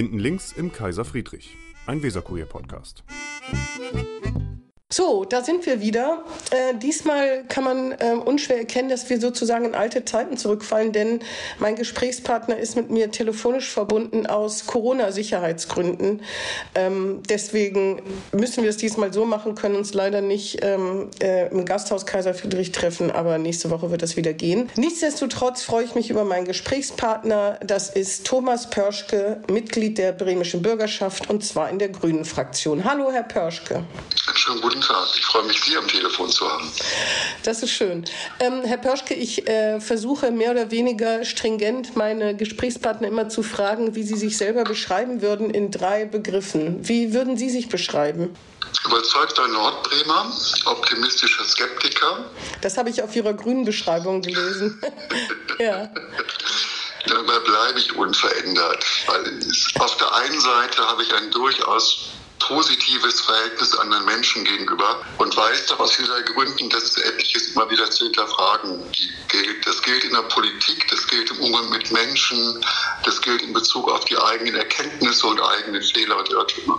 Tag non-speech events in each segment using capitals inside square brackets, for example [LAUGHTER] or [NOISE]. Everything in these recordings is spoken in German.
Hinten links im Kaiser Friedrich, ein Weserkurier-Podcast. So, da sind wir wieder. Äh, diesmal kann man äh, unschwer erkennen, dass wir sozusagen in alte Zeiten zurückfallen, denn mein Gesprächspartner ist mit mir telefonisch verbunden aus Corona-Sicherheitsgründen. Ähm, deswegen müssen wir es diesmal so machen, können uns leider nicht ähm, äh, im Gasthaus Kaiser Friedrich treffen, aber nächste Woche wird das wieder gehen. Nichtsdestotrotz freue ich mich über meinen Gesprächspartner. Das ist Thomas Pörschke, Mitglied der bremischen Bürgerschaft und zwar in der Grünen Fraktion. Hallo, Herr Pörschke. Schönen Tag. Ich freue mich, Sie am Telefon zu haben. Das ist schön. Ähm, Herr Pörschke, ich äh, versuche mehr oder weniger stringent meine Gesprächspartner immer zu fragen, wie sie sich selber beschreiben würden in drei Begriffen. Wie würden Sie sich beschreiben? Überzeugter Nordbremer, optimistischer Skeptiker. Das habe ich auf Ihrer grünen Beschreibung gelesen. [LAUGHS] ja. Dabei bleibe ich unverändert, weil auf der einen Seite habe ich ein durchaus positives Verhältnis anderen Menschen gegenüber und weiß doch aus vieler Gründen, dass es etliches immer wieder zu hinterfragen gilt. Das gilt in der Politik, das gilt im Umgang mit Menschen, das gilt in Bezug auf die eigenen Erkenntnisse und eigene Fehler und Irrtümer.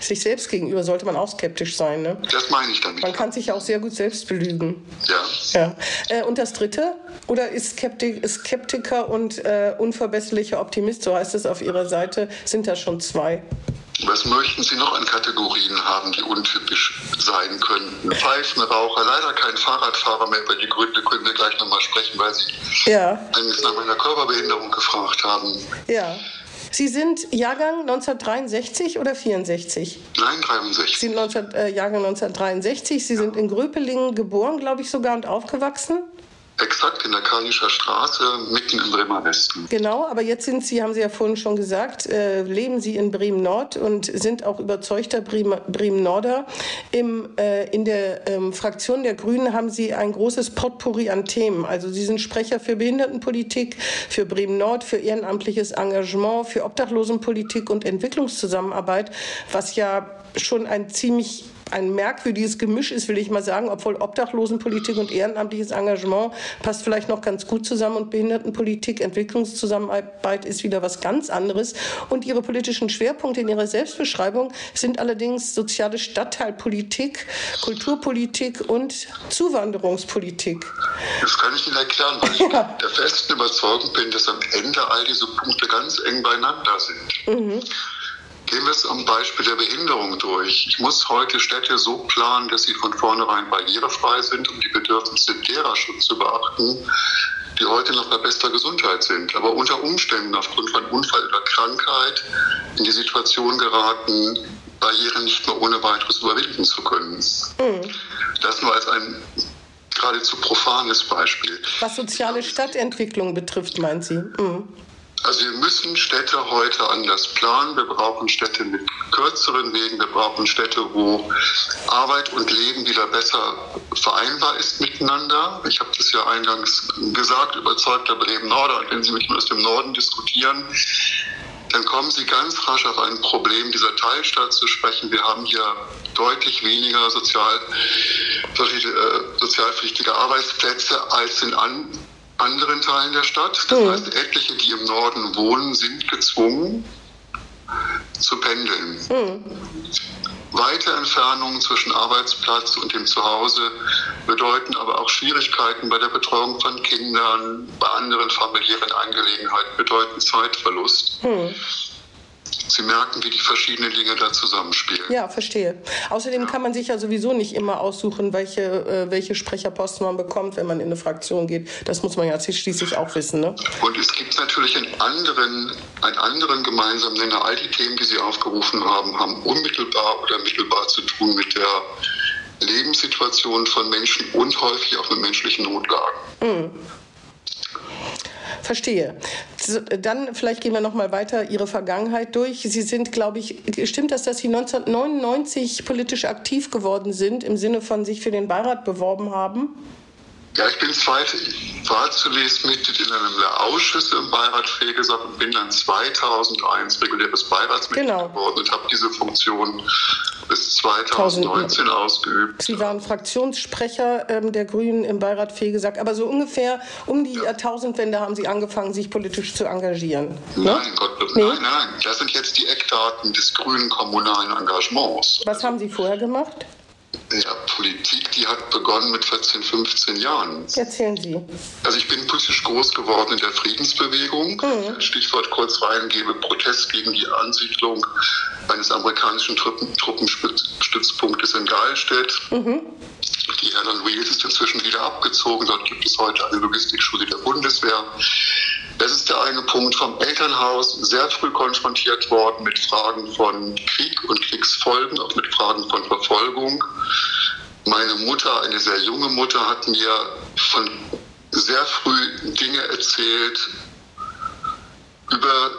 Sich selbst gegenüber sollte man auch skeptisch sein, ne? Das meine ich damit. Man kann sich auch sehr gut selbst belügen. Ja. ja. Äh, und das Dritte? Oder ist, Skeptik, Skeptiker und äh, unverbesserlicher Optimist, so heißt es auf Ihrer Seite, sind da schon zwei? Was möchten Sie noch an Kategorien haben, die untypisch sein könnten? Pfeifenraucher, leider kein Fahrradfahrer mehr. Über die Gründe können wir gleich nochmal sprechen, weil Sie ja. eigentlich nach meiner Körperbehinderung gefragt haben. Ja. Sie sind Jahrgang 1963 oder 64? Nein, 63. Sie sind 19, äh, Jahrgang 1963. Sie ja. sind in Gröpelingen geboren, glaube ich, sogar und aufgewachsen? Exakt in der Karlischer Straße, mitten im Bremer Westen. Genau, aber jetzt sind Sie, haben Sie ja vorhin schon gesagt, äh, leben Sie in Bremen Nord und sind auch überzeugter Bremen Norder. Im, äh, in der ähm, Fraktion der Grünen haben Sie ein großes Potpourri an Themen. Also Sie sind Sprecher für Behindertenpolitik, für Bremen Nord, für ehrenamtliches Engagement, für Obdachlosenpolitik und Entwicklungszusammenarbeit, was ja schon ein ziemlich ein merkwürdiges Gemisch ist, will ich mal sagen, obwohl Obdachlosenpolitik und ehrenamtliches Engagement passt vielleicht noch ganz gut zusammen und Behindertenpolitik, Entwicklungszusammenarbeit ist wieder was ganz anderes. Und ihre politischen Schwerpunkte in ihrer Selbstbeschreibung sind allerdings soziale Stadtteilpolitik, Kulturpolitik und Zuwanderungspolitik. Das kann ich Ihnen erklären, weil ich der festen Überzeugung bin, dass am Ende all diese Punkte ganz eng beieinander sind. Mhm. Gehen wir es am Beispiel der Behinderung durch. Ich muss heute Städte so planen, dass sie von vornherein barrierefrei sind, um die Bedürfnisse derer Schutz zu beachten, die heute noch bei bester Gesundheit sind, aber unter Umständen aufgrund von Unfall oder Krankheit in die Situation geraten, Barrieren nicht mehr ohne weiteres überwinden zu können. Mhm. Das nur als ein geradezu profanes Beispiel. Was soziale Stadtentwicklung betrifft, meint Sie? Mhm. Also wir müssen Städte heute anders planen. Wir brauchen Städte mit kürzeren Wegen. Wir brauchen Städte, wo Arbeit und Leben wieder besser vereinbar ist miteinander. Ich habe das ja eingangs gesagt, überzeugter Bremen-Norder. Und wenn Sie mit mir aus dem Norden diskutieren, dann kommen Sie ganz rasch auf ein Problem dieser Teilstadt zu sprechen. Wir haben hier deutlich weniger sozial, äh, sozialpflichtige Arbeitsplätze als in an, anderen Teilen der Stadt. Das mhm. heißt, etliche, die im Norden wohnen, sind gezwungen zu pendeln. Mhm. Weite Entfernungen zwischen Arbeitsplatz und dem Zuhause bedeuten aber auch Schwierigkeiten bei der Betreuung von Kindern, bei anderen familiären Angelegenheiten, bedeuten Zeitverlust. Mhm. Sie merken, wie die verschiedenen Dinge da zusammenspielen. Ja, verstehe. Außerdem ja. kann man sich ja sowieso nicht immer aussuchen, welche, äh, welche Sprecherposten man bekommt, wenn man in eine Fraktion geht. Das muss man ja schließlich auch wissen. Ne? Und es gibt natürlich einen anderen, einen anderen gemeinsamen Nenner. All die Themen, die Sie aufgerufen haben, haben unmittelbar oder mittelbar zu tun mit der Lebenssituation von Menschen und häufig auch mit menschlichen Notlagen. Mhm. Verstehe. Dann vielleicht gehen wir noch mal weiter Ihre Vergangenheit durch. Sie sind, glaube ich, stimmt das, dass Sie 1999 politisch aktiv geworden sind, im Sinne von sich für den Beirat beworben haben? Ja, ich bin zweit, war zunächst Mitglied in einem der Ausschüsse im Beirat Fegesack und bin dann 2001 reguläres Beiratsmitglied Genau. geworden und habe diese Funktion bis 2019 ausgeübt. Sie waren Fraktionssprecher ähm, der Grünen im Beirat Fegesack, aber so ungefähr um die Jahrtausendwende haben Sie angefangen, sich politisch zu engagieren. Ne? Nein, Gott, Nee? nein, nein, das sind jetzt die Eckdaten des grünen kommunalen Engagements. Was haben Sie vorher gemacht? Ja, Politik, die hat begonnen mit 14, 15 Jahren. Erzählen Sie. Also ich bin politisch groß geworden in der Friedensbewegung. Mhm. Stichwort kurz reingebe, Protest gegen die Ansiedlung eines amerikanischen Truppen, Truppenstützpunktes in Geilstedt. Mhm. Die Airline Wheels ist inzwischen wieder abgezogen. Dort gibt es heute eine Logistikschule der Bundeswehr. Das ist der eine Punkt vom Elternhaus, sehr früh konfrontiert worden mit Fragen von Krieg und Kriegsfolgen, auch mit Fragen von Verfolgung. Meine Mutter, eine sehr junge Mutter, hat mir von sehr früh Dinge erzählt über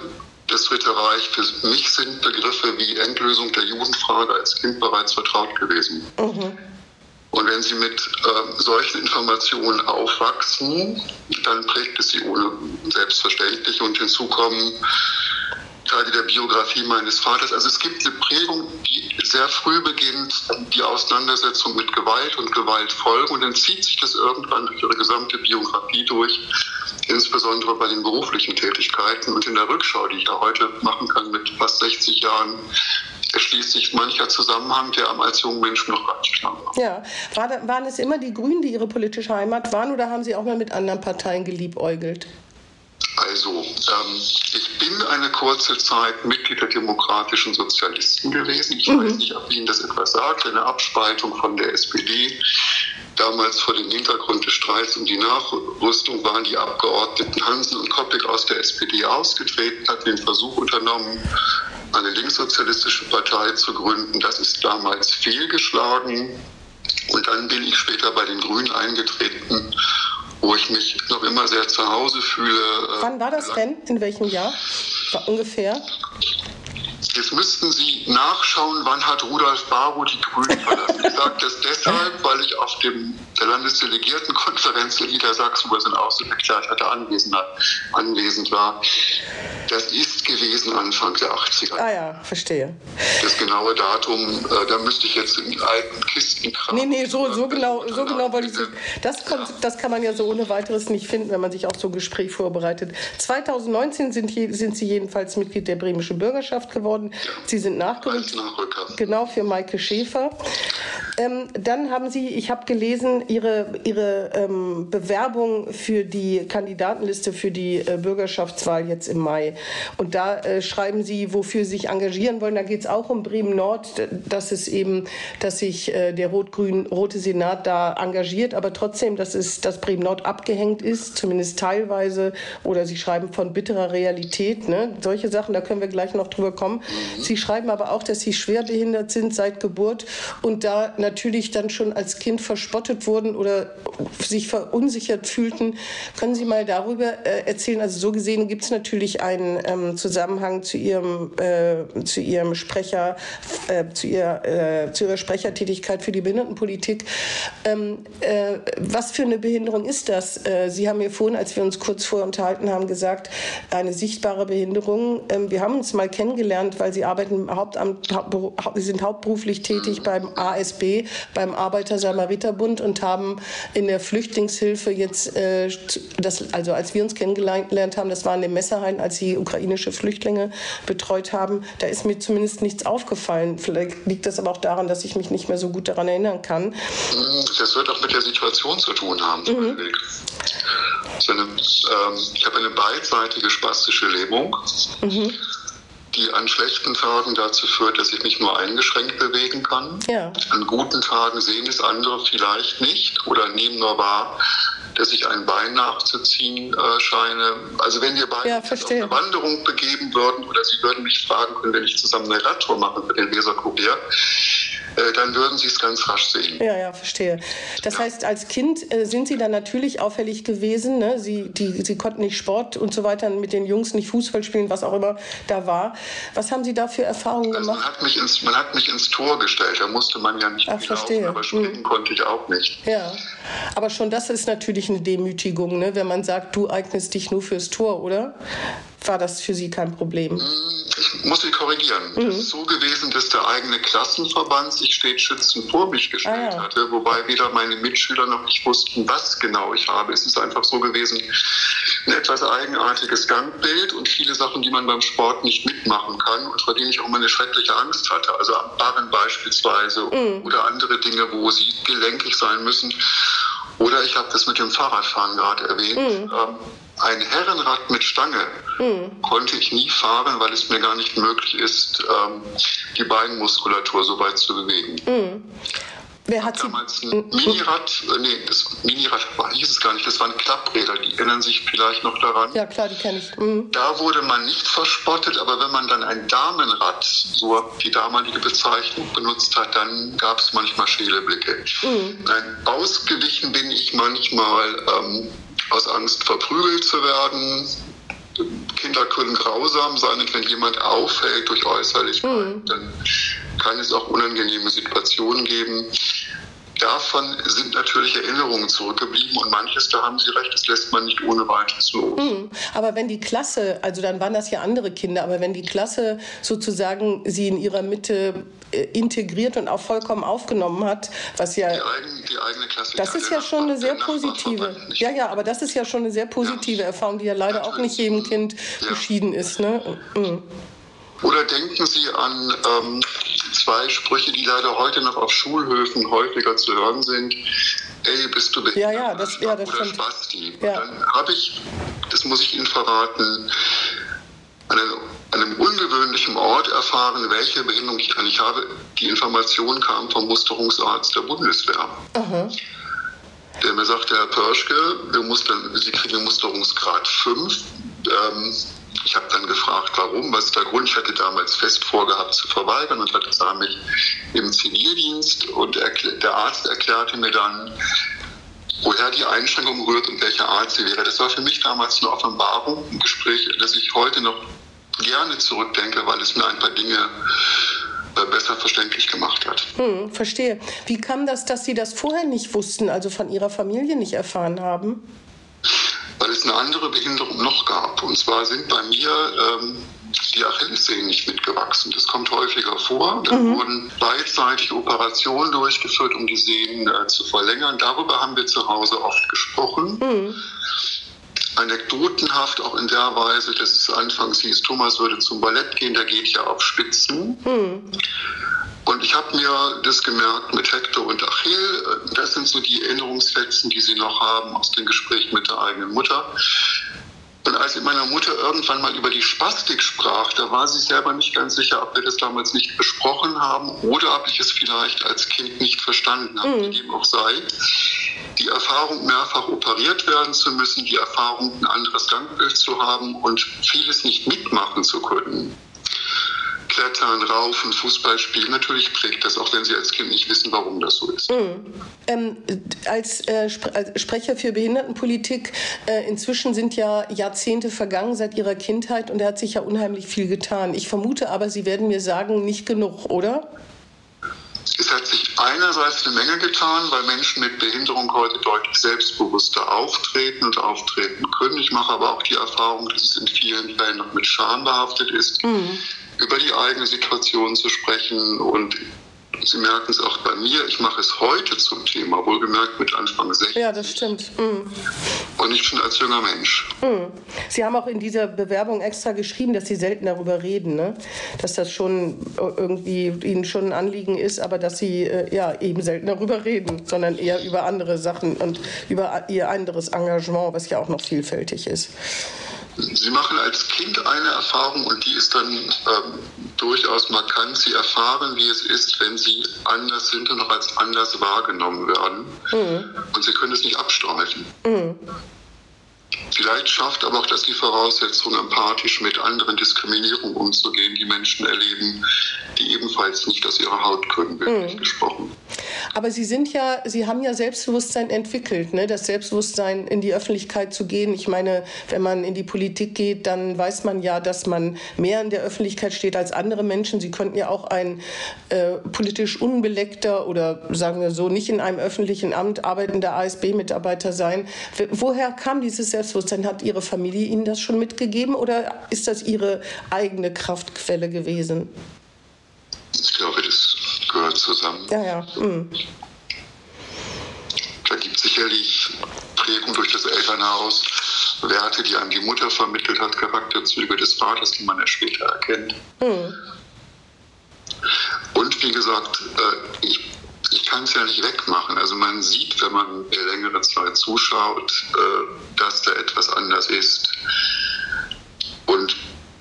das Dritte Reich. Für mich sind Begriffe wie Endlösung der Judenfrage als Kind bereits vertraut gewesen. Und wenn Sie mit ähm, solchen Informationen aufwachsen, dann prägt es Sie ohne selbstverständlich. Und hinzu kommen Teile der Biografie meines Vaters. Also es gibt eine Prägung, die sehr früh beginnt, die Auseinandersetzung mit Gewalt und Gewaltfolgen. Und dann zieht sich das irgendwann durch ihre gesamte Biografie durch, insbesondere bei den beruflichen Tätigkeiten. Und in der Rückschau, die ich ja heute machen kann mit fast 60 Jahren, erschließt sich mancher Zusammenhang, der einem als junger Mensch noch gar nicht klar war. Ja, war waren es immer die Grünen, die Ihre politische Heimat waren, oder haben Sie auch mal mit anderen Parteien geliebäugelt? Also, ähm, ich bin eine kurze Zeit Mitglied der Demokratischen Sozialisten gewesen. Ich weiß nicht, ob Ihnen das etwas sagt. Eine Abspaltung von der SPD. Damals vor dem Hintergrund des Streits um die Nachrüstung waren die Abgeordneten Hansen und Koppig aus der SPD ausgetreten, hatten den Versuch unternommen, eine linkssozialistische Partei zu gründen. Das ist damals fehlgeschlagen. Und dann bin ich später bei den Grünen eingetreten, wo ich mich noch immer sehr zu Hause fühle. Wann war das denn? In welchem Jahr? War ungefähr? Jetzt müssten Sie nachschauen, wann hat Rudolf Barrow die Grünen verlassen. Ich sage das [LAUGHS] deshalb, weil ich auf dem, der Landesdelegiertenkonferenz in Niedersachsen, wo er sein Außensekretär hatte, anwesend, anwesend war. Das ist gewesen Anfang der 80er. Ah ja, verstehe. Das genaue Datum, äh, da müsste ich jetzt in alten Kisten kramen. Nee, nee, so, so genau, so genau wollte ich Sie. Das, kommt, das kann man ja so ohne weiteres nicht finden, wenn man sich auf so ein Gespräch vorbereitet. 2019 sind, je, sind Sie jedenfalls Mitglied der bremischen Bürgerschaft geworden. Sie sind nachgerückt. Nachrücker. Genau, für Maike Schäfer. Ähm, dann haben Sie, ich habe gelesen, Ihre, Ihre ähm, Bewerbung für die Kandidatenliste für die äh, Bürgerschaftswahl jetzt im Mai. Und da äh, schreiben Sie, wofür Sie sich engagieren wollen. Da geht es auch um Bremen Nord, dass es eben, dass sich äh, der rot-grün-rote Senat da engagiert, aber trotzdem, dass es, dass Bremen Nord abgehängt ist, zumindest teilweise. Oder Sie schreiben von bitterer Realität. Ne? Solche Sachen, da können wir gleich noch drüber kommen. Sie schreiben aber auch, dass Sie schwerbehindert sind seit Geburt und da natürlich dann schon als Kind verspottet wurden oder sich verunsichert fühlten. Können Sie mal darüber äh, erzählen? Also so gesehen gibt es natürlich einen ähm, Zusammenhang zu Ihrem, äh, zu Ihrem Sprecher, äh, zu, ihr, äh, zu Ihrer Sprechertätigkeit für die Behindertenpolitik. Ähm, äh, was für eine Behinderung ist das? Äh, Sie haben mir vorhin, als wir uns kurz vorher unterhalten haben, gesagt, eine sichtbare Behinderung. Ähm, wir haben uns mal kennengelernt, weil Sie arbeiten im Hauptamt, haupt, sind hauptberuflich tätig beim ASB, beim Arbeiter-Samariter-Bund und haben in der Flüchtlingshilfe jetzt, äh, das, also als wir uns kennengelernt haben, das war in dem Messerhain, als Sie ukrainische Flüchtlinge betreut haben, da ist mir zumindest nichts aufgefallen. Vielleicht liegt das aber auch daran, dass ich mich nicht mehr so gut daran erinnern kann. Das wird auch mit der Situation zu tun haben. Mhm. So eine, ähm, ich habe eine beidseitige spastische Lähmung. Mhm die an schlechten Tagen dazu führt, dass ich mich nur eingeschränkt bewegen kann. Ja. An guten Tagen sehen es andere vielleicht nicht oder nehmen nur wahr, dass ich ein Bein nachzuziehen äh, scheine. Also wenn wir beide ja, auf eine Wanderung begeben würden oder Sie würden mich fragen können, wenn ich zusammen eine Radtour mache für den Weserkurier, äh, dann würden Sie es ganz rasch sehen. Ja, ja, verstehe. Das ja. heißt, als Kind äh, sind Sie dann natürlich auffällig gewesen. Ne? Sie, die, Sie konnten nicht Sport und so weiter mit den Jungs nicht Fußball spielen, was auch immer da war. Was haben Sie da für Erfahrungen also gemacht? Man hat, mich ins, man hat mich ins Tor gestellt. Da musste man ja nicht Ach, verstehe. Laufen, aber springen hm. konnte ich auch nicht. Ja, aber schon das ist natürlich eine Demütigung, ne? wenn man sagt, du eignest dich nur fürs Tor, oder? War das für Sie kein Problem? Hm ich muss Sie korrigieren. Mhm. Es ist so gewesen, dass der eigene Klassenverband sich stets schützend vor mich gestellt ah, ja. hatte, wobei weder meine Mitschüler noch ich wussten, was genau ich habe. Es ist einfach so gewesen, ein etwas eigenartiges Gangbild und viele Sachen, die man beim Sport nicht mitmachen kann und vor denen ich auch immer eine schreckliche Angst hatte. Also am Barren beispielsweise mhm. oder andere Dinge, wo sie gelenkig sein müssen. Oder ich habe das mit dem Fahrradfahren gerade erwähnt. Ähm, ein Herrenrad mit Stange mhm. konnte ich nie fahren, weil es mir gar nicht möglich ist, ähm, die Beinmuskulatur so weit zu bewegen. Mhm. Wer hat damals ein Minirad, äh, nee, das Minirad hieß es gar nicht, das waren Klappräder, die erinnern sich vielleicht noch daran. Ja, klar, die kenne ich. Mhm. Da wurde man nicht verspottet, aber wenn man dann ein Damenrad, so die damalige Bezeichnung benutzt hat, dann gab es manchmal schäle Blicke. Mhm. Nein, ausgewichen bin ich manchmal ähm, aus Angst verprügelt zu werden. Kinder können grausam sein und wenn jemand auffällt durch Äußerlichkeit, mhm. dann kann es auch unangenehme Situationen geben. Davon sind natürlich Erinnerungen zurückgeblieben und manches, da haben Sie recht, das lässt man nicht ohne weiteres los. Mhm. Aber wenn die Klasse, also dann waren das ja andere Kinder, aber wenn die Klasse sozusagen Sie in ihrer Mitte äh, integriert und auch vollkommen aufgenommen hat, was ja die, eigen, die eigene Klasse, das ist ja schon eine sehr positive, ja ja, aber das ist ja schon eine sehr positive ja. Erfahrung, die ja leider Natürlich. auch nicht jedem Kind ja. beschieden ist, ne? Mhm. Oder denken Sie an ähm, zwei Sprüche, die leider heute noch auf Schulhöfen häufiger zu hören sind. Ey, bist du behindert? Ja, ja, das, ja, das oder stimmt. Spasti. Ja. Dann habe ich, das muss ich Ihnen verraten, an einem, einem ungewöhnlichen Ort erfahren, welche Behinderung ich eigentlich habe. Die Information kam vom Musterungsarzt der Bundeswehr. Aha. Der mir sagte, Herr Pörschke, wir mustern, Sie kriegen Musterungsgrad 5. Ähm, ich habe dann gefragt, warum, was ist der Grund? Ich hatte damals fest vorgehabt zu verweigern und hatte mich im Zivildienst und der Arzt erklärte mir dann, woher die Einschränkung rührt und welche Art sie wäre. Das war für mich damals eine Offenbarung, ein Gespräch, das ich heute noch gerne zurückdenke, weil es mir ein paar Dinge äh, besser verständlich gemacht hat. Hm, verstehe. Wie kam das, dass Sie das vorher nicht wussten, also von Ihrer Familie nicht erfahren haben? Weil es eine andere Behinderung noch gab. Und zwar sind bei mir ähm, die Achillessehnen nicht mitgewachsen. Das kommt häufiger vor. Da mhm. wurden beidseitig Operationen durchgeführt, um die Sehnen äh, zu verlängern. Darüber haben wir zu Hause oft gesprochen. Mhm anekdotenhaft auch in der Weise, dass es anfangs hieß, Thomas würde zum Ballett gehen, der geht ja auf Spitzen. Mhm. Und ich habe mir das gemerkt mit Hector und Achill. Das sind so die Erinnerungsfetzen, die sie noch haben aus den Gesprächen mit der eigenen Mutter. Und als ich meiner Mutter irgendwann mal über die Spastik sprach, da war sie selber nicht ganz sicher, ob wir das damals nicht besprochen haben oder ob ich es vielleicht als Kind nicht verstanden habe, mhm. wie dem auch sei die Erfahrung, mehrfach operiert werden zu müssen, die Erfahrung, ein anderes Gangbild zu haben und vieles nicht mitmachen zu können. Klettern, Raufen, Fußball spielen, natürlich prägt das, auch wenn Sie als Kind nicht wissen, warum das so ist. Mhm. Ähm, als, äh, als, Sprecher für Behindertenpolitik, äh, inzwischen sind ja Jahrzehnte vergangen seit Ihrer Kindheit und da hat sich ja unheimlich viel getan. Ich vermute aber, Sie werden mir sagen, nicht genug, oder? Es hat sich einerseits eine Menge getan, weil Menschen mit Behinderung heute deutlich selbstbewusster auftreten und auftreten können. Ich mache aber auch die Erfahrung, dass es in vielen Fällen noch mit Scham behaftet ist, mhm. über die eigene Situation zu sprechen und Sie merken es auch bei mir, ich mache es heute zum Thema, wohlgemerkt mit Anfang 60. Ja, das stimmt. Mhm. Und nicht schon als junger Mensch. Mhm. Sie haben auch in dieser Bewerbung extra geschrieben, dass Sie selten darüber reden, ne? dass das schon irgendwie Ihnen schon ein Anliegen ist, aber dass Sie äh, ja eben selten darüber reden, sondern eher über andere Sachen und über Ihr anderes Engagement, was ja auch noch vielfältig ist. Sie machen als Kind eine Erfahrung und die ist dann ähm, durchaus markant. Sie erfahren, wie es ist, wenn sie anders sind und noch als anders wahrgenommen werden. Mhm. Und sie können es nicht abstreifen. Mhm. Vielleicht schafft aber auch das die Voraussetzung, empathisch mit anderen Diskriminierungen umzugehen, die Menschen erleben, die ebenfalls nicht aus ihrer Haut können, wirklich mhm. gesprochen. Aber Sie sind ja, Sie haben ja Selbstbewusstsein entwickelt, ne? das Selbstbewusstsein in die Öffentlichkeit zu gehen. Ich meine, wenn man in die Politik geht, dann weiß man ja, dass man mehr in der Öffentlichkeit steht als andere Menschen. Sie könnten ja auch ein äh, politisch unbeleckter oder sagen wir so nicht in einem öffentlichen Amt arbeitender ASB-Mitarbeiter sein. Woher kam dieses Selbstbewusstsein? Hat Ihre Familie Ihnen das schon mitgegeben oder ist das Ihre eigene Kraftquelle gewesen? Ich glaube, das gehört zusammen. Ja, ja. Mhm. Da gibt es sicherlich Prägung durch das Elternhaus, Werte, die einem die Mutter vermittelt hat, Charakterzüge des Vaters, die man ja später erkennt. Mhm. Und wie gesagt, äh, ich, ich kann es ja nicht wegmachen. Also man sieht, wenn man längere Zeit zuschaut, äh, dass da etwas anders ist. Und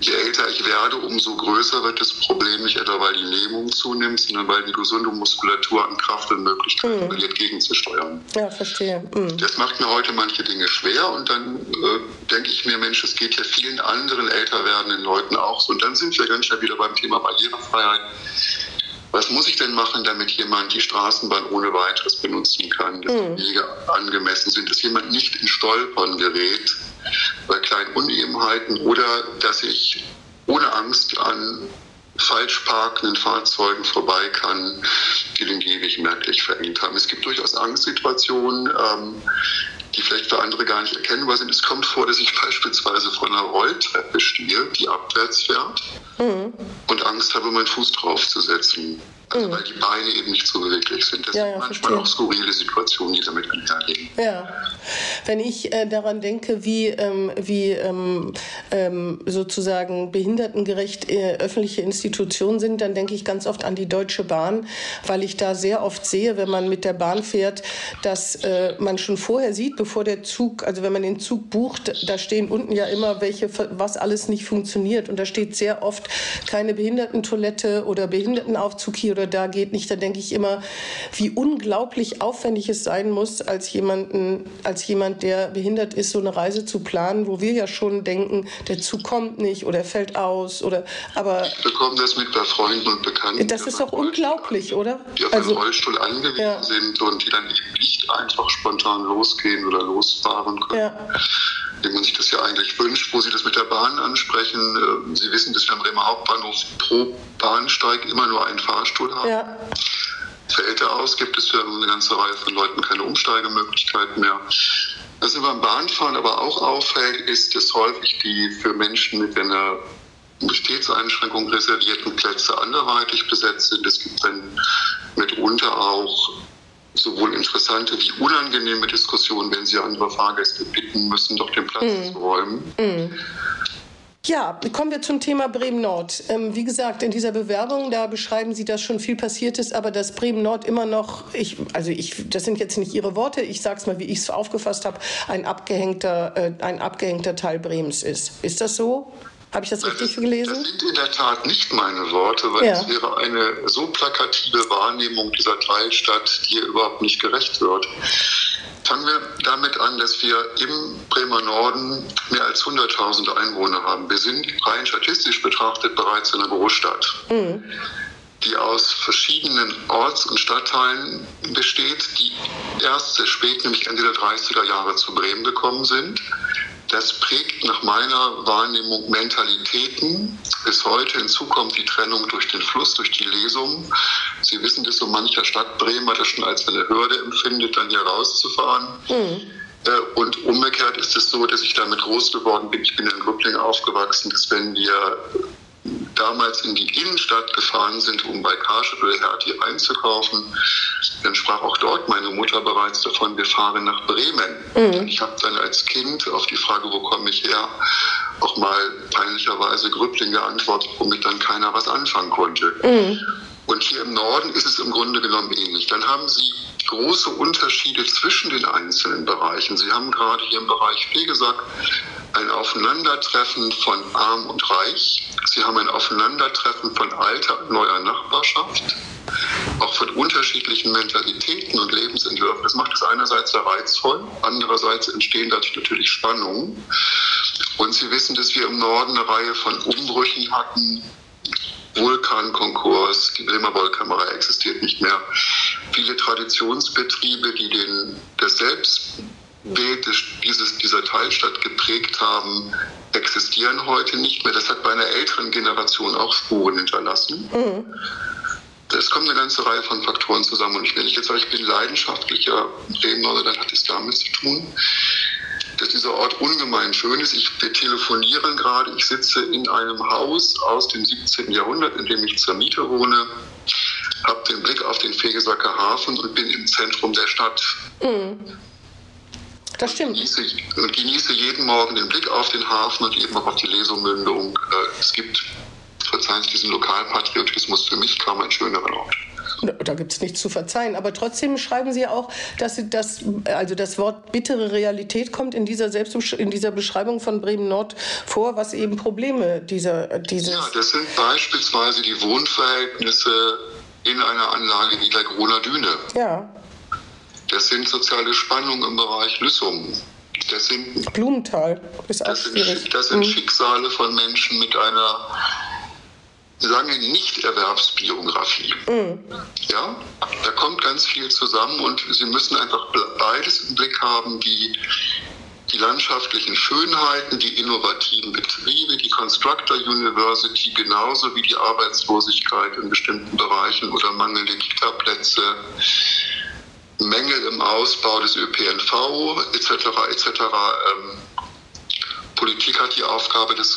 je älter ich werde, umso größer wird das Problem, nicht etwa weil die Lähmung zunimmt, sondern weil die gesunde Muskulatur an Kraft und Möglichkeiten mhm. verliert, gegenzusteuern. Ja, verstehe. Mhm. Das macht mir heute manche Dinge schwer und dann äh, denke ich mir, Mensch, es geht ja vielen anderen älter werdenden Leuten auch so. Und dann sind wir ganz schnell wieder beim Thema Barrierefreiheit. Was muss ich denn machen, damit jemand die Straßenbahn ohne weiteres benutzen kann, dass mhm. die Wege angemessen sind, dass jemand nicht in Stolpern gerät? Bei kleinen Unebenheiten oder dass ich ohne Angst an falsch parkenden Fahrzeugen vorbei kann, die den Gehweg merklich verengt haben. Es gibt durchaus Angstsituationen, ähm, die vielleicht für andere gar nicht erkennbar sind. Es kommt vor, dass ich beispielsweise vor einer Rolltreppe stehe, die abwärts fährt mhm. und Angst habe, meinen Fuß draufzusetzen. Also mhm. weil die Beine eben nicht so beweglich sind. Das ja, sind manchmal verstehe. auch skurrile Situationen, die damit einhergehen. Ja. Wenn ich äh, daran denke, wie, ähm, wie ähm, ähm, sozusagen behindertengerecht äh, öffentliche Institutionen sind, dann denke ich ganz oft an die Deutsche Bahn, weil ich da sehr oft sehe, wenn man mit der Bahn fährt, dass äh, man schon vorher sieht, bevor der Zug, also wenn man den Zug bucht, da stehen unten ja immer welche, was alles nicht funktioniert. Und da steht sehr oft keine Behindertentoilette oder Behindertenaufzug hier oder da geht nicht, da denke ich immer, wie unglaublich aufwendig es sein muss, als jemanden, als jemand, der behindert ist, so eine Reise zu planen, wo wir ja schon denken, der Zug kommt nicht oder fällt aus oder aber ich bekomme das mit bei Freunden und Bekannten. Das ist doch unglaublich, oder? Die auf also, einen Rollstuhl angewiesen ja. sind und die dann eben nicht einfach spontan losgehen oder losfahren können. Ja wie man sich das ja eigentlich wünscht, wo Sie das mit der Bahn ansprechen. Ähm, Sie wissen, dass wir am Bremer Hauptbahnhof pro Bahnsteig immer nur einen Fahrstuhl haben. Ja. Fällt er aus, gibt es für eine ganze Reihe von Leuten keine Umsteigemöglichkeiten mehr. Was mir beim Bahnfahren aber auch auffällt, ist, dass häufig die für Menschen mit einer Mobilitätseinschränkung reservierten Plätze anderweitig besetzt sind. Es gibt dann mitunter auch sowohl interessante wie unangenehme Diskussionen, wenn sie andere Fahrgäste bitten müssen, doch den Platz mm. zu räumen. Mm. Ja, kommen wir zum Thema Bremen Nord. Ähm, wie gesagt, in dieser Bewerbung, da beschreiben Sie, dass schon viel passiert ist, aber dass Bremen Nord immer noch, ich, also ich, das sind jetzt nicht Ihre Worte, ich sage es mal, wie ich es aufgefasst habe, ein abgehängter, äh, ein abgehängter Teil Bremens ist. Ist das so? Habe ich das richtig das, gelesen? Das sind in der Tat nicht meine Worte, weil ja. es wäre eine so plakative Wahrnehmung dieser Teilstadt, die überhaupt nicht gerecht wird. Fangen wir damit an, dass wir im Bremer Norden mehr als 100.000 Einwohner haben. Wir sind rein statistisch betrachtet bereits eine Großstadt. Mhm die aus verschiedenen Orts- und Stadtteilen besteht, die erst sehr spät, nämlich Ende der 30er Jahre zu Bremen gekommen sind. Das prägt nach meiner Wahrnehmung Mentalitäten. Bis heute hinzu kommt die Trennung durch den Fluss, durch die Lesung. Sie wissen, dass so mancher Stadt Bremer das schon als eine Hürde empfindet, dann hier rauszufahren. Mhm. Und umgekehrt ist es so, dass ich damit groß geworden bin. Ich bin in Grübling aufgewachsen, dass wenn wir damals in die Innenstadt gefahren sind, um bei oder Hertie einzukaufen, dann sprach auch dort meine Mutter bereits davon, wir fahren nach Bremen. Mhm. Ich habe dann als Kind auf die Frage, wo komme ich her, auch mal peinlicherweise Grübling geantwortet, womit dann keiner was anfangen konnte. Mhm. Und hier im Norden ist es im Grunde genommen ähnlich. Dann haben Sie große Unterschiede zwischen den einzelnen Bereichen. Sie haben gerade hier im Bereich Pflege gesagt, ein Aufeinandertreffen von Arm und Reich. Sie haben ein Aufeinandertreffen von alter und neuer Nachbarschaft. auch von unterschiedlichen Mentalitäten und Lebensentwürfen. Das macht es einerseits sehr reizvoll, andererseits entstehen dadurch natürlich Spannungen. Und Sie wissen, dass wir im Norden eine Reihe von Umbrüchen hatten, Vulkankonkurs, die Bremer Wollkamera existiert nicht mehr. Viele Traditionsbetriebe, die den, das Selbstbild des, dieses, dieser Teilstadt geprägt haben, existieren heute nicht mehr. Das hat bei einer älteren Generation auch Spuren hinterlassen. Mhm. Es kommt eine ganze Reihe von Faktoren zusammen. Und wenn ich jetzt sage, ich bin leidenschaftlicher Bremen-Norder, dann hat es damit zu tun, dass dieser Ort ungemein schön ist. Ich, wir telefonieren gerade. Ich sitze in einem Haus aus dem 17. Jahrhundert, in dem ich zur Miete wohne, habe den Blick auf den Fegesacker Hafen und bin im Zentrum der Stadt. Mhm. Das stimmt. Und genieße, und genieße, jeden Morgen den Blick auf den Hafen und eben auch auf die Lesumündung. Äh, es gibt, verzeihen Sie diesen Lokalpatriotismus, für mich kaum einen schöneren Ort. Da gibt es nichts zu verzeihen. Aber trotzdem schreiben Sie auch, dass Sie das, also das Wort bittere Realität kommt in dieser, Selbstbesch in dieser Beschreibung von Bremen Nord vor, was eben Probleme dieser, dieses. Ja, das sind beispielsweise die Wohnverhältnisse in einer Anlage wie der Groner Düne. Ja. Das sind soziale Spannungen im Bereich Lüssum. Das sind Blumenthal. Ist das, sind, das sind mhm. Schicksale von Menschen mit einer wir Nicht-Erwerbsbiografie. Mhm. Ja, da kommt ganz viel zusammen und Sie müssen einfach beides im Blick haben, die, die landschaftlichen Schönheiten, die innovativen Betriebe, die Constructor University, genauso wie die Arbeitslosigkeit in bestimmten Bereichen oder mangelnde Kita-Plätze, Mängel im Ausbau des ÖPNV etc. etc. Ähm, Politik hat die Aufgabe, das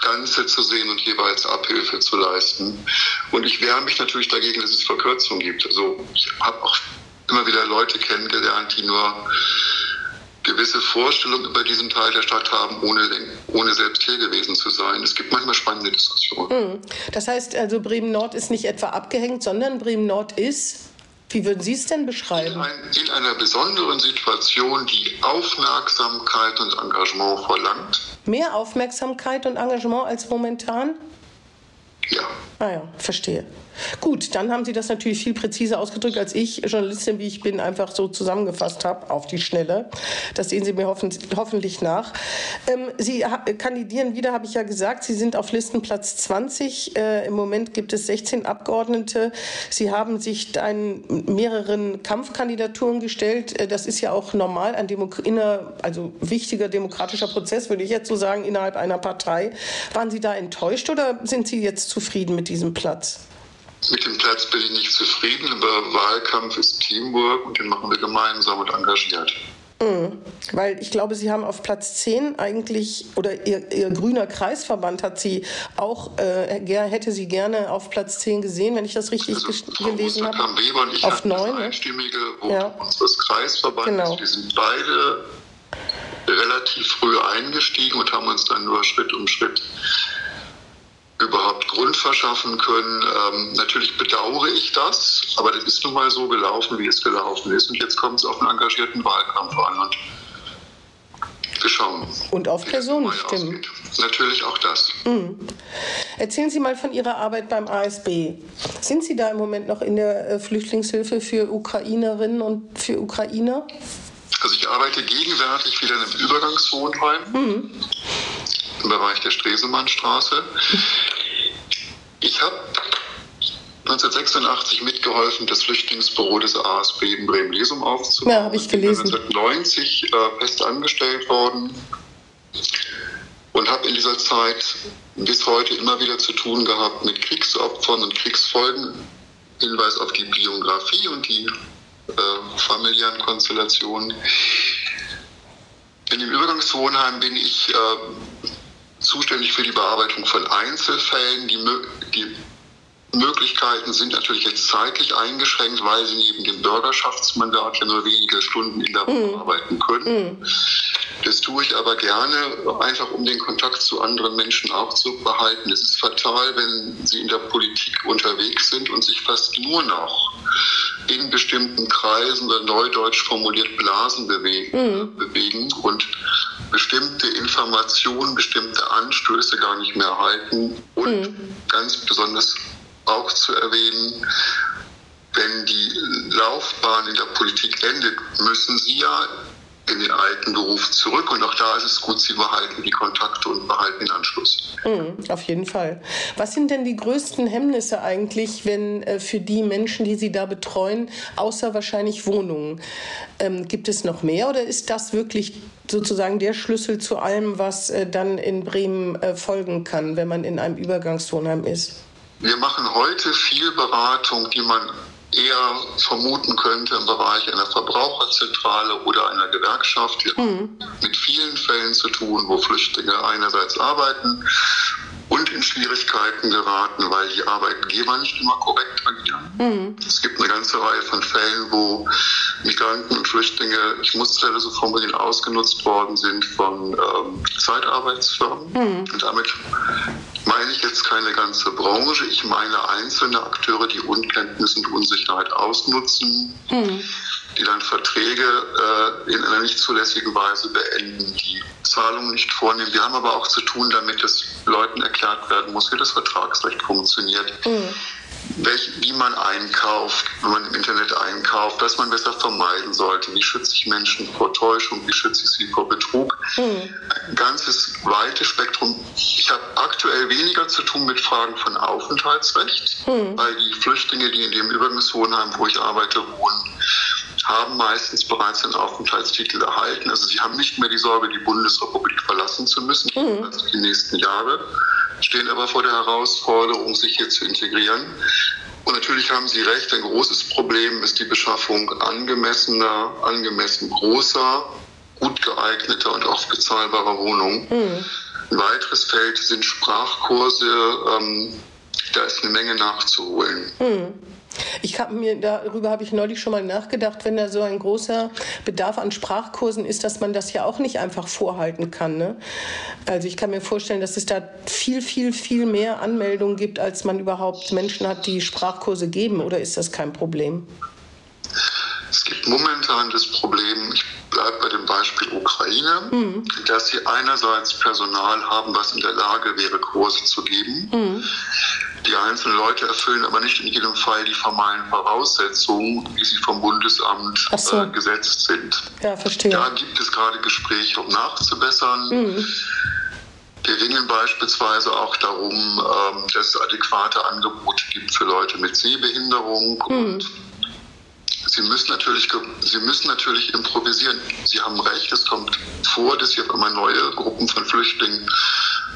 Ganze zu sehen und jeweils Abhilfe zu leisten. Und ich wehre mich natürlich dagegen, dass es Verkürzungen gibt. Also ich habe auch immer wieder Leute kennengelernt, die nur gewisse Vorstellungen über diesen Teil der Stadt haben, ohne, ohne selbst hier gewesen zu sein. Es gibt manchmal spannende Diskussionen. Hm. Das heißt also, Bremen Nord ist nicht etwa abgehängt, sondern Bremen Nord ist wie würden Sie es denn beschreiben? In, ein, in, einer besonderen Situation, die Aufmerksamkeit und Engagement verlangt. Mehr Aufmerksamkeit und Engagement als momentan? Ja. Ah ja, verstehe. Gut, dann haben Sie das natürlich viel präziser ausgedrückt, als ich, Journalistin wie ich bin, einfach so zusammengefasst habe, auf die Schnelle. Das sehen Sie mir hoffen, hoffentlich nach. Ähm, Sie kandidieren wieder, habe ich ja gesagt. Sie sind auf Listenplatz 20. Äh, Im Moment gibt es 16 Abgeordnete. Sie haben sich einen, mehreren Kampfkandidaturen gestellt. Äh, das ist ja auch normal, ein Demo inner, also wichtiger demokratischer Prozess, würde ich jetzt so sagen, innerhalb einer Partei. Waren Sie da enttäuscht oder sind Sie jetzt zufrieden mit diesem Platz? Mit dem Platz bin ich nicht zufrieden, aber Wahlkampf ist Teamwork und den machen wir gemeinsam und engagiert. Mhm. Weil ich glaube, Sie haben auf Platz 10 eigentlich, oder Ihr, Ihr grüner Kreisverband hat Sie auch, äh, hätte Sie gerne auf Platz 10 gesehen, wenn ich das richtig also, gelesen habe. Weber und ich auf 9, das einstimmige Votum ja. unseres Kreisverbandes. Genau. Wir sind beide relativ früh eingestiegen und haben uns dann nur Schritt um Schritt überhaupt Grund verschaffen können. Ähm, natürlich bedauere ich das, aber das ist nun mal so gelaufen, wie es gelaufen ist. Und jetzt kommt es auf einen engagierten Wahlkampf an. Und wir schauen. Und auf Personenstimmen. Natürlich auch das. Mhm. Erzählen Sie mal von Ihrer Arbeit beim ASB. Sind Sie da im Moment noch in der äh, Flüchtlingshilfe für Ukrainerinnen und für Ukrainer? Also ich arbeite gegenwärtig wieder in einem Übergangswohnheim. Mhm im Bereich der Stresemannstraße. Ich habe 1986 mitgeholfen, das Flüchtlingsbüro des ASB in Bremen-Lesum aufzubauen. Ja, habe ich gelesen. Ich bin 1990 äh, fest angestellt worden und habe in dieser Zeit bis heute immer wieder zu tun gehabt mit Kriegsopfern und Kriegsfolgen. Hinweis auf die Biografie und die äh, familiären Konstellationen. In dem Übergangswohnheim bin ich äh, zuständig für die Bearbeitung von Einzelfällen. Die, die Möglichkeiten sind natürlich jetzt zeitlich eingeschränkt, weil sie neben dem Bürgerschaftsmandat ja nur wenige Stunden in der Woche mhm. arbeiten können. Mhm. Das tue ich aber gerne, einfach um den Kontakt zu anderen Menschen auch zu behalten. Es ist fatal, wenn sie in der Politik unterwegs sind und sich fast nur noch in bestimmten Kreisen oder neudeutsch formuliert Blasen bewegen, mhm. bewegen und bestimmte Informationen, bestimmte Anstöße gar nicht mehr halten und mhm. ganz besonders auch zu erwähnen, wenn die Laufbahn in der Politik endet, müssen sie ja in den alten Beruf zurück. Und auch da ist es gut, sie behalten die Kontakte und behalten den Anschluss. Mhm, auf jeden Fall. Was sind denn die größten Hemmnisse eigentlich, wenn äh, für die Menschen, die Sie da betreuen, außer wahrscheinlich Wohnungen? Ähm, gibt es noch mehr oder ist das wirklich sozusagen der Schlüssel zu allem, was äh, dann in Bremen äh, folgen kann, wenn man in einem Übergangswohnheim ist? Wir machen heute viel Beratung, die man eher vermuten könnte im Bereich einer Verbraucherzentrale oder einer Gewerkschaft. Wir haben mit vielen Fällen zu tun, wo Flüchtlinge einerseits arbeiten und in Schwierigkeiten geraten, weil die Arbeitgeber nicht immer korrekt agieren. Mhm. Es gibt eine ganze Reihe von Fällen, wo Migranten und Flüchtlinge, ich muss leider so formulieren, ausgenutzt worden sind von ähm, Zeitarbeitsfirmen. Mhm. Und damit meine ich jetzt keine ganze Branche, ich meine einzelne Akteure, die Unkenntnis und Unsicherheit ausnutzen, mhm. die dann Verträge äh, in einer nicht zulässigen Weise beenden, die Zahlungen nicht vornehmen. Wir haben aber auch zu tun, damit es Leuten erklärt werden muss, wie das Vertragsrecht funktioniert. Mhm welch, wie man einkauft, wenn man im Internet einkauft, was man besser vermeiden sollte. Wie schütze ich Menschen vor Täuschung? Wie schütze ich sie vor Betrug? Mhm. Ein ganzes weites Spektrum. Ich habe aktuell weniger zu tun mit Fragen von Aufenthaltsrecht, mhm. weil die Flüchtlinge, die in dem Übergangswohnheim, wo ich arbeite, wohnen, haben meistens bereits einen Aufenthaltstitel erhalten. Also sie haben nicht mehr die Sorge, die Bundesrepublik verlassen zu müssen, mhm. also die nächsten Jahre stehen aber vor der Herausforderung, sich hier zu integrieren. Und natürlich haben Sie recht, ein großes Problem ist die Beschaffung angemessener, angemessen großer, gut geeigneter und auch bezahlbarer Wohnungen. Mhm. Ein weiteres Feld sind Sprachkurse. Ähm, da ist eine Menge nachzuholen. Mhm. Ich habe mir darüber habe ich neulich schon mal nachgedacht, wenn da so ein großer Bedarf an Sprachkursen ist, dass man das ja auch nicht einfach vorhalten kann. Ne? Also ich kann mir vorstellen, dass es da viel, viel, viel mehr Anmeldungen gibt, als man überhaupt Menschen hat, die Sprachkurse geben. Oder ist das kein Problem? Es gibt momentan das Problem, ich bleibe bei dem Beispiel Ukraine, mhm. dass sie einerseits Personal haben, was in der Lage wäre, Kurse zu geben. Mhm die einzelnen Leute erfüllen aber nicht in jedem Fall die formalen Voraussetzungen, wie sie vom Bundesamt so. äh, gesetzt sind. Ja, verstehe. Da gibt es gerade Gespräche, um nachzubessern. Mhm. Wir ringen beispielsweise auch darum, ähm, dass es adäquate Angebote gibt für Leute mit Sehbehinderung mhm. und Sie müssen natürlich, Sie müssen natürlich improvisieren. Sie haben recht, es kommt vor, dass Sie auf einmal neue Gruppen von Flüchtlingen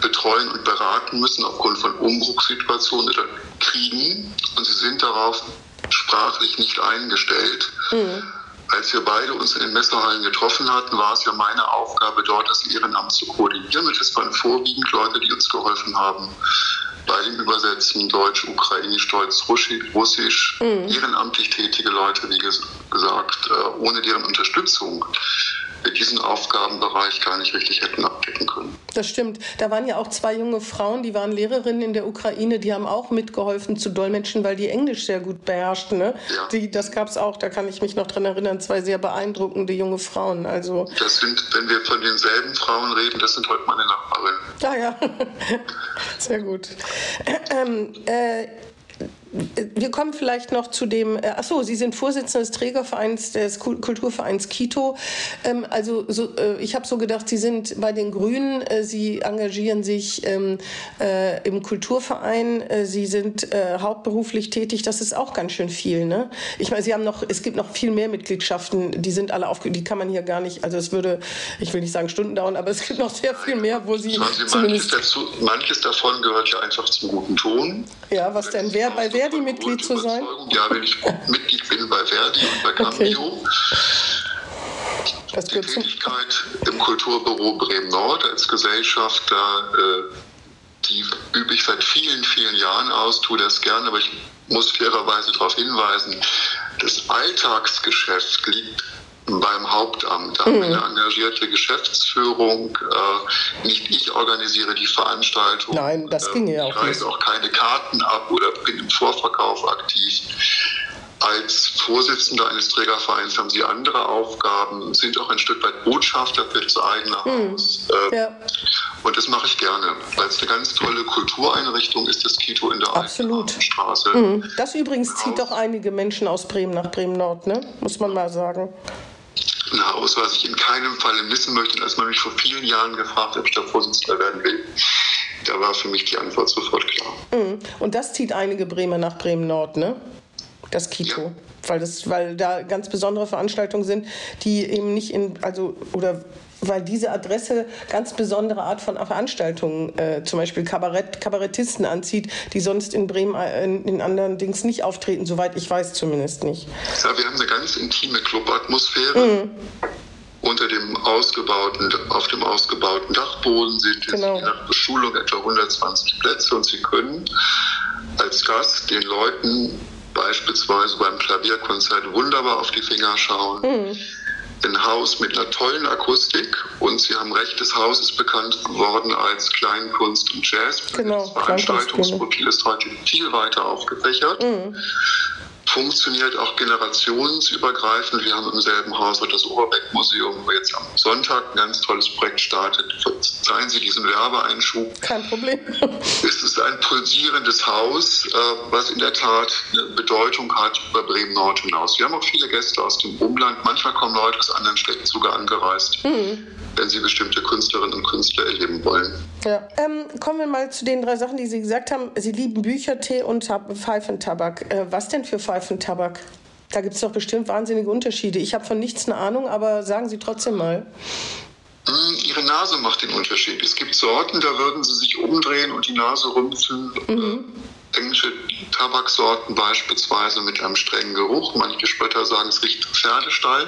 betreuen und beraten müssen aufgrund von Umbruchssituationen oder Kriegen. Und sie sind darauf sprachlich nicht eingestellt. Mhm. Als wir beide uns in den Messerhallen getroffen hatten, war es ja meine Aufgabe, dort das Ehrenamt zu koordinieren. Und es waren vorwiegend Leute, die uns geholfen haben bei dem Übersetzen Deutsch, Ukrainisch, Deutsch, Russisch, mhm. ehrenamtlich tätige Leute, wie gesagt, äh, ohne deren Unterstützung wir diesen Aufgabenbereich gar nicht richtig hätten abdecken können. Das stimmt. Da waren ja auch zwei junge Frauen, die waren Lehrerinnen in der Ukraine, die haben auch mitgeholfen zu dolmetschen, weil die Englisch sehr gut beherrschten. Ne? Ja. Die, das gab es auch, da kann ich mich noch dran erinnern, zwei sehr beeindruckende junge Frauen. Also das sind, wenn wir von denselben Frauen reden, das sind heute meine Nachbarinnen. Ah ja, [LAUGHS] sehr gut. Ähm, äh, wir kommen vielleicht noch zu dem, äh, achso, Sie sind Vorsitzender des Trägervereins des Kulturvereins Kito. Ähm, also so, äh, ich habe so gedacht, Sie sind bei den Grünen, äh, Sie engagieren sich ähm, äh, im Kulturverein, Sie sind hauptberuflich tätig, das ist auch ganz schön viel. Ne? Ich meine, Sie haben noch, es gibt noch viel mehr Mitgliedschaften, die sind alle aufge, die kann man hier gar nicht, also es würde, ich will nicht sagen Stunden dauern, aber es gibt noch sehr viel mehr, wo Sie, Sie manches, dazu, manches davon gehört ja einfach zum guten Ton. Ja, was denn? Wer, bei wer Verdi-Mitglied zu sein? Ja, wenn ich Mitglied bin bei Verdi und bei Cambio. Okay. Das die Tätigkeit im Kulturbüro Bremen-Nord als Gesellschafter, äh, die übe ich seit vielen, vielen Jahren aus, tue das gerne, aber ich muss fairerweise darauf hinweisen, das Alltagsgeschäft liegt beim Hauptamt. Da haben wir eine engagierte Geschäftsführung. Äh, nicht ich organisiere die Veranstaltung. Nein, das äh, ging ja auch nicht. Ich reiße auch keine Karten ab oder bin im Vorverkauf aktiv. als Vorsitzender eines Trägervereins haben Sie andere Aufgaben, sind auch ein Stück weit Botschafter für das eigene Haus. Äh, Ja, Und das mache ich gerne, weil es eine ganz tolle Kultureinrichtung ist, das Kito in der Absolut. Straße. Mhm. das übrigens zieht doch einige Menschen aus Bremen nach Bremen-Nord, ne? muss man mal sagen. Ein Haus, was ich in keinem Falle missen möchte. Als man mich vor vielen Jahren gefragt hat, ob ich da Vorsitzender werden will, da war für mich die Antwort sofort klar. Mhm. Und das zieht einige Bremer nach Bremen-Nord, ne? Das Kito. Ja. Weil, das, weil da ganz besondere Veranstaltungen sind, die eben nicht in, also, oder weil diese Adresse ganz besondere Art von Veranstaltungen, äh, zum Beispiel Kabarett, Kabarettisten anzieht, die sonst in Bremen äh, in, in anderen Dings nicht auftreten, soweit ich weiß zumindest nicht. Ja, wir haben eine ganz intime Clubatmosphäre. Unter dem ausgebauten, auf dem ausgebauten Dachboden sind es Genau. je nach Beschulung etwa 120 Plätze und Sie können als Gast den Leuten beispielsweise beim Klavierkonzert wunderbar auf die Finger schauen. Ein Haus mit einer tollen Akustik und Sie haben recht, das Haus ist bekannt geworden als Kleinkunst und Jazz. Genau, das Veranstaltungsprofil ist heute viel weiter aufgefächert funktioniert auch generationsübergreifend. Wir haben im selben Haus das Oberbeck-Museum, wo jetzt am Sonntag ein ganz tolles Projekt startet. Verzeihen Sie diesen Werbeeinschub. Kein Problem. [LAUGHS] Es ist ein pulsierendes Haus, äh, was in der Tat eine Bedeutung hat über Bremen-Nord hinaus. Wir haben auch viele Gäste aus dem Umland. Manchmal kommen Leute aus anderen Städten sogar angereist, wenn sie bestimmte Künstlerinnen und Künstler erleben wollen. Ja. Ähm, kommen wir mal zu den drei Sachen, die Sie gesagt haben. Sie lieben Bücher, Tee und Tab Pfeifentabak. Äh, was denn für Pfeifentabak? Da gibt es doch bestimmt wahnsinnige Unterschiede. Ich habe von nichts eine Ahnung, aber sagen Sie trotzdem mal. Mm, Ihre Nase macht den Unterschied. Es gibt Sorten, da würden Sie sich umdrehen und die Nase rümpfen. Äh, Englische Tabaksorten beispielsweise mit einem strengen Geruch. Manche Spötter sagen, es riecht nach Pferdestall.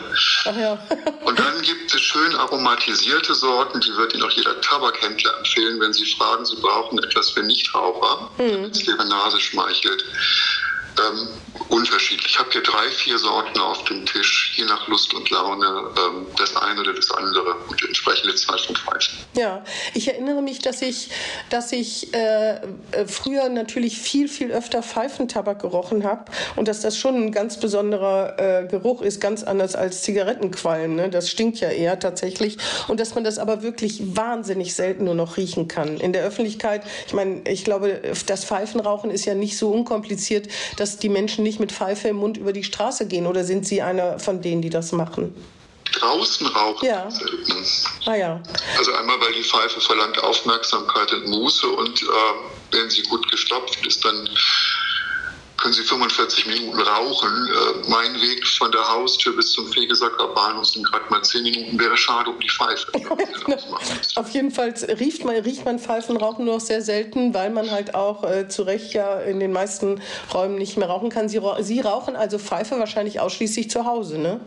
Ja. [LAUGHS] Und dann gibt es schön aromatisierte Sorten, die wird Ihnen auch jeder Tabakhändler empfehlen, wenn Sie fragen, Sie brauchen etwas für Nichtraucher, damit es Ihre Nase schmeichelt. Ähm, unterschiedlich. Ich habe hier drei, vier Sorten auf dem Tisch, je nach Lust und Laune, ähm, das eine oder das andere und die entsprechende Zahl von Pfeifen. Ja, ich erinnere mich, dass ich, dass ich äh, äh, früher natürlich viel, viel öfter Pfeifentabak gerochen habe und dass das schon ein ganz besonderer äh, Geruch ist, ganz anders als Zigarettenquallen. Ne? Das stinkt ja eher tatsächlich und dass man das aber wirklich wahnsinnig selten nur noch riechen kann. In der Öffentlichkeit, ich meine, ich glaube, das Pfeifenrauchen ist ja nicht so unkompliziert, dass die Menschen nicht mit Pfeife im Mund über die Straße gehen oder sind Sie einer von denen, die das machen? Draußen rauchen Ja. selten. Ah ja. Also einmal, weil die Pfeife verlangt Aufmerksamkeit und Muße und äh, wenn sie gut gestopft ist, dann können Sie 45 Minuten rauchen. Äh, mein Weg von der Haustür bis zum Fegesacker Bahnhof sind gerade mal 10 Minuten. Wäre schade um die Pfeife. [LAUGHS] Auf jeden Fall riecht man, riecht man Pfeifenrauchen nur noch sehr selten, weil man halt auch äh, zu Recht ja in den meisten Räumen nicht mehr rauchen kann. Sie, Sie rauchen also Pfeife wahrscheinlich ausschließlich zu Hause, ne?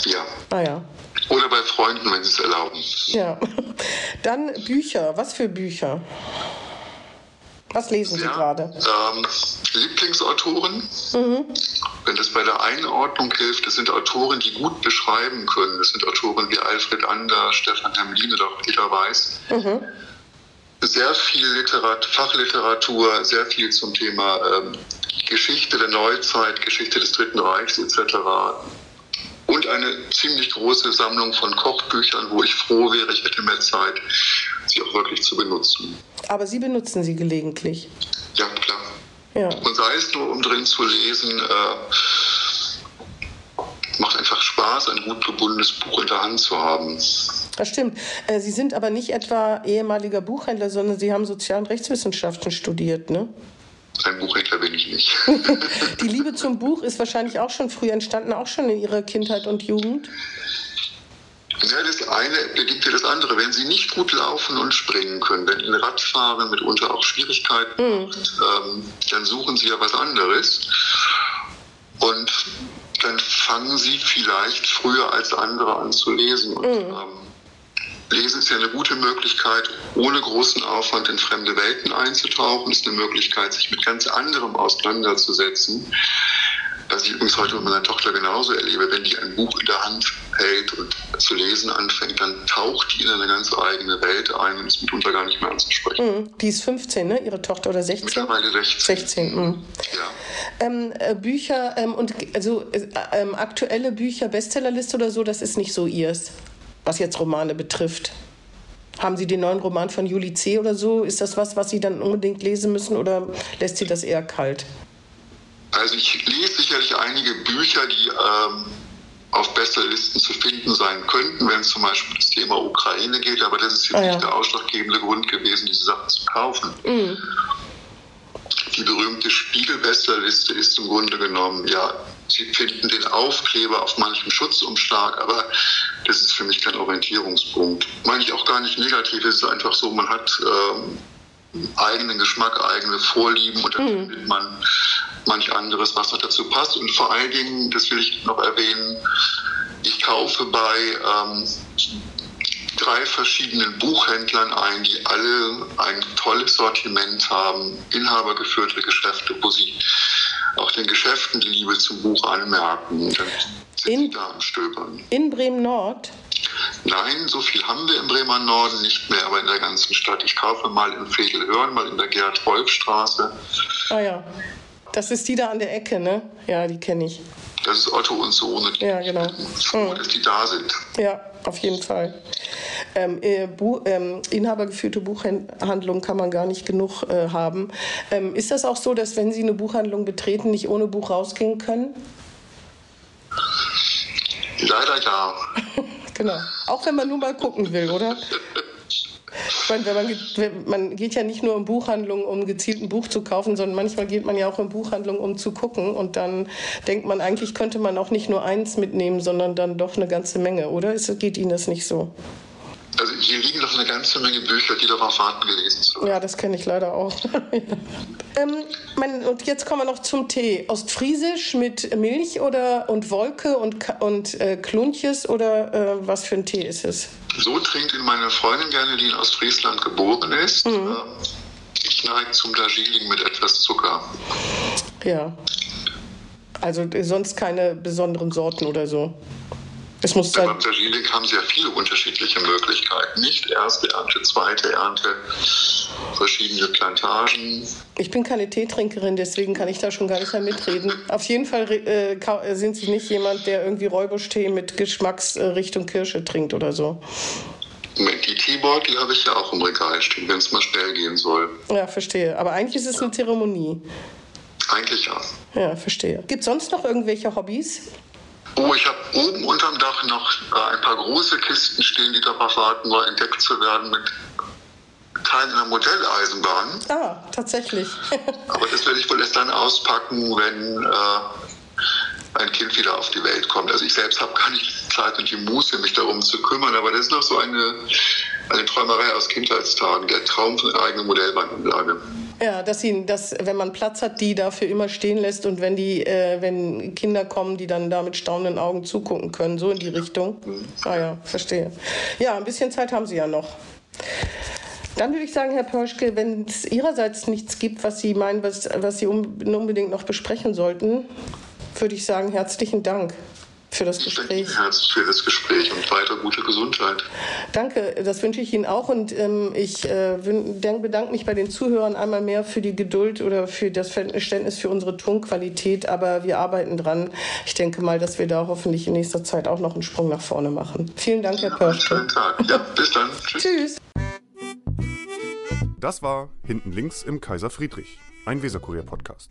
Ja. Ah ja. Oder bei Freunden, wenn sie es erlauben. Ja. [LAUGHS] Dann Bücher. Was für Bücher? Was lesen Sie Ja, gerade? Ähm, Lieblingsautoren, wenn das bei der Einordnung hilft, das sind Autoren, die gut beschreiben können. Das sind Autoren wie Alfred Ander, Stefan Hermlin oder auch Peter Weiß. Sehr viel Literat Fachliteratur, sehr viel zum Thema ähm, Geschichte der Neuzeit, Geschichte des Dritten Reichs etc. Und eine ziemlich große Sammlung von Kochbüchern, wo ich froh wäre, ich hätte mehr Zeit, sie auch wirklich zu benutzen. Aber Sie benutzen sie gelegentlich. Ja, klar. Ja. Und sei es nur, um drin zu lesen, äh, macht einfach Spaß, ein gut gebundenes Buch in der Hand zu haben. Das stimmt. Äh, Sie sind aber nicht etwa ehemaliger Buchhändler, sondern Sie haben Sozial- und Rechtswissenschaften studiert, ne? Ein Buchhändler bin ich nicht. [LAUGHS] Die Liebe zum Buch ist wahrscheinlich auch schon früh entstanden, auch schon in Ihrer Kindheit und Jugend. Ja, das eine bedingt ja das andere. Wenn Sie nicht gut laufen und springen können, wenn Ihnen Radfahren mitunter auch Schwierigkeiten macht, ähm, dann suchen Sie ja was anderes. Und dann fangen Sie vielleicht früher als andere an zu lesen. Und, ähm, Lesen ist ja eine gute Möglichkeit, ohne großen Aufwand in fremde Welten einzutauchen. Ist eine Möglichkeit, sich mit ganz anderem auseinanderzusetzen. Was ich übrigens heute mit meiner Tochter genauso erlebe, wenn die ein Buch in der Hand hält und zu lesen anfängt, dann taucht die in eine ganz eigene Welt ein und ist mitunter gar nicht mehr anzusprechen. Mhm. Die ist 15, ne? Ihre Tochter oder 16? Mittlerweile 16. 16, mhm. Ja. Ähm, äh, Bücher ähm, und also äh, ähm, aktuelle Bücher, Bestsellerliste oder so, das ist nicht so ihrs, was jetzt Romane betrifft. Haben Sie den neuen Roman von Juli C. oder so? Ist das was, was Sie dann unbedingt lesen müssen oder lässt Sie das eher kalt? Also ich lese sicherlich einige Bücher, die ähm, auf Bestsellerlisten zu finden sein könnten, wenn es zum Beispiel um das Thema Ukraine geht, aber das ist jetzt Ah, ja. nicht der ausschlaggebende Grund gewesen, diese Sachen zu kaufen. Mhm. Die berühmte Spiegel-Bestsellerliste ist im Grunde genommen, ja, Sie finden den Aufkleber auf manchem Schutzumschlag, aber das ist für mich kein Orientierungspunkt. Meine ich auch gar nicht negativ, es ist einfach so, man hat ähm, eigenen Geschmack, eigene Vorlieben und dann findet man manch anderes, was noch dazu passt. Und vor allen Dingen, das will ich noch erwähnen, ich kaufe bei ähm, drei verschiedenen Buchhändlern ein, die alle ein tolles Sortiment haben, inhabergeführte Geschäfte, wo sie auch den Geschäften die Liebe zum Buch anmerken. Dann sind In- sie da am Stöbern. In Bremen-Nord? Nein, so viel haben wir im Bremer Norden nicht mehr, aber in der ganzen Stadt. Ich kaufe mal in Vedelhörn, mal in der Gerhard-Wolf-Straße. Ah ja. Das ist die da an der Ecke, ne? Ja, die kenne ich. Das ist Otto und Sohn. Und Ja, genau. Ich bin froh, dass die da sind. Ja, auf jeden Fall. Ähm, äh, Bu ähm, inhabergeführte Buchhandlung kann man gar nicht genug äh, haben. Ähm, ist das auch so, dass wenn Sie eine Buchhandlung betreten, nicht ohne Buch rausgehen können? Leider ja. [LAUGHS] Genau. Auch wenn man nur mal gucken will, oder? Ich meine, wenn man, man geht ja nicht nur in Buchhandlungen, um gezielt ein Buch zu kaufen, sondern manchmal geht man ja auch in Buchhandlungen, um zu gucken. Und dann denkt man, eigentlich könnte man auch nicht nur eins mitnehmen, sondern dann doch eine ganze Menge, oder? Ist, geht Ihnen das nicht so? Also hier liegen noch eine ganze Menge Bücher, die darauf warten, gelesen zu werden. Ja, das kenne ich leider auch. [LAUGHS] ähm, mein, und jetzt kommen wir noch zum Tee. Ostfriesisch mit Milch oder und Wolke und, und äh, Kluntjes oder äh, was für ein Tee ist es? So trinkt ihn meine Freundin gerne, die in Ostfriesland geboren ist. Ähm, Ich neige zum Darjeeling mit etwas Zucker. Ja. Also sonst keine besonderen Sorten oder so. Es muss sein. beim Darjeeling haben sie ja viele unterschiedliche Möglichkeiten. Nicht erste Ernte, zweite Ernte, verschiedene Plantagen. Ich bin keine Teetrinkerin, deswegen kann ich da schon gar nicht mehr mitreden. Auf jeden Fall äh, äh, sind Sie nicht jemand, der irgendwie Räubusch-Tee mit Geschmacksrichtung Kirsche trinkt oder so. Die Teebeutel habe ich ja auch im Regal stehen, wenn es mal schnell gehen soll. Ja, verstehe. Aber eigentlich ist es eine Zeremonie. Eigentlich ja. Ja, verstehe. Gibt sonst noch irgendwelche Hobbys? Oh, ich habe oben unterm Dach noch äh, ein paar große Kisten stehen, die darauf warten, mal entdeckt zu werden mit Teilen einer Modelleisenbahn. Ah, tatsächlich. [LAUGHS] Aber das werde ich wohl erst dann auspacken, wenn äh, ein Kind wieder auf die Welt kommt. Also ich selbst habe gar nicht die Zeit und die Muße, mich darum zu kümmern, aber das ist noch so eine, eine Träumerei aus Kindheitstagen, der Traum von einer eigenen Modellbahnanlage. Ja, dass sie, dass, wenn man Platz hat, die dafür immer stehen lässt und wenn die, äh, wenn Kinder kommen, die dann da mit staunenden Augen zugucken können, so in die Richtung. Ah ja, verstehe. Ja, ein bisschen Zeit haben Sie ja noch. Dann würde ich sagen, Herr Pörschke, wenn es Ihrerseits nichts gibt, was Sie meinen, was, was Sie un- unbedingt noch besprechen sollten, würde ich sagen, herzlichen Dank für das Ich danke Gespräch. Ihnen herzlich für das Gespräch und weiter gute Gesundheit. Danke, das wünsche ich Ihnen auch und ähm, ich äh, bedanke mich bei den Zuhörern einmal mehr für die Geduld oder für das Verständnis für unsere Tonqualität, aber wir arbeiten dran. Ich denke mal, dass wir da hoffentlich in nächster Zeit auch noch einen Sprung nach vorne machen. Vielen Dank, Herr Pörschke. Schönen Tag. Ja, bis dann. [LAUGHS] Tschüss. Tschüss. Das war Hinten links im Kaiser Friedrich, ein Weserkurier-Podcast.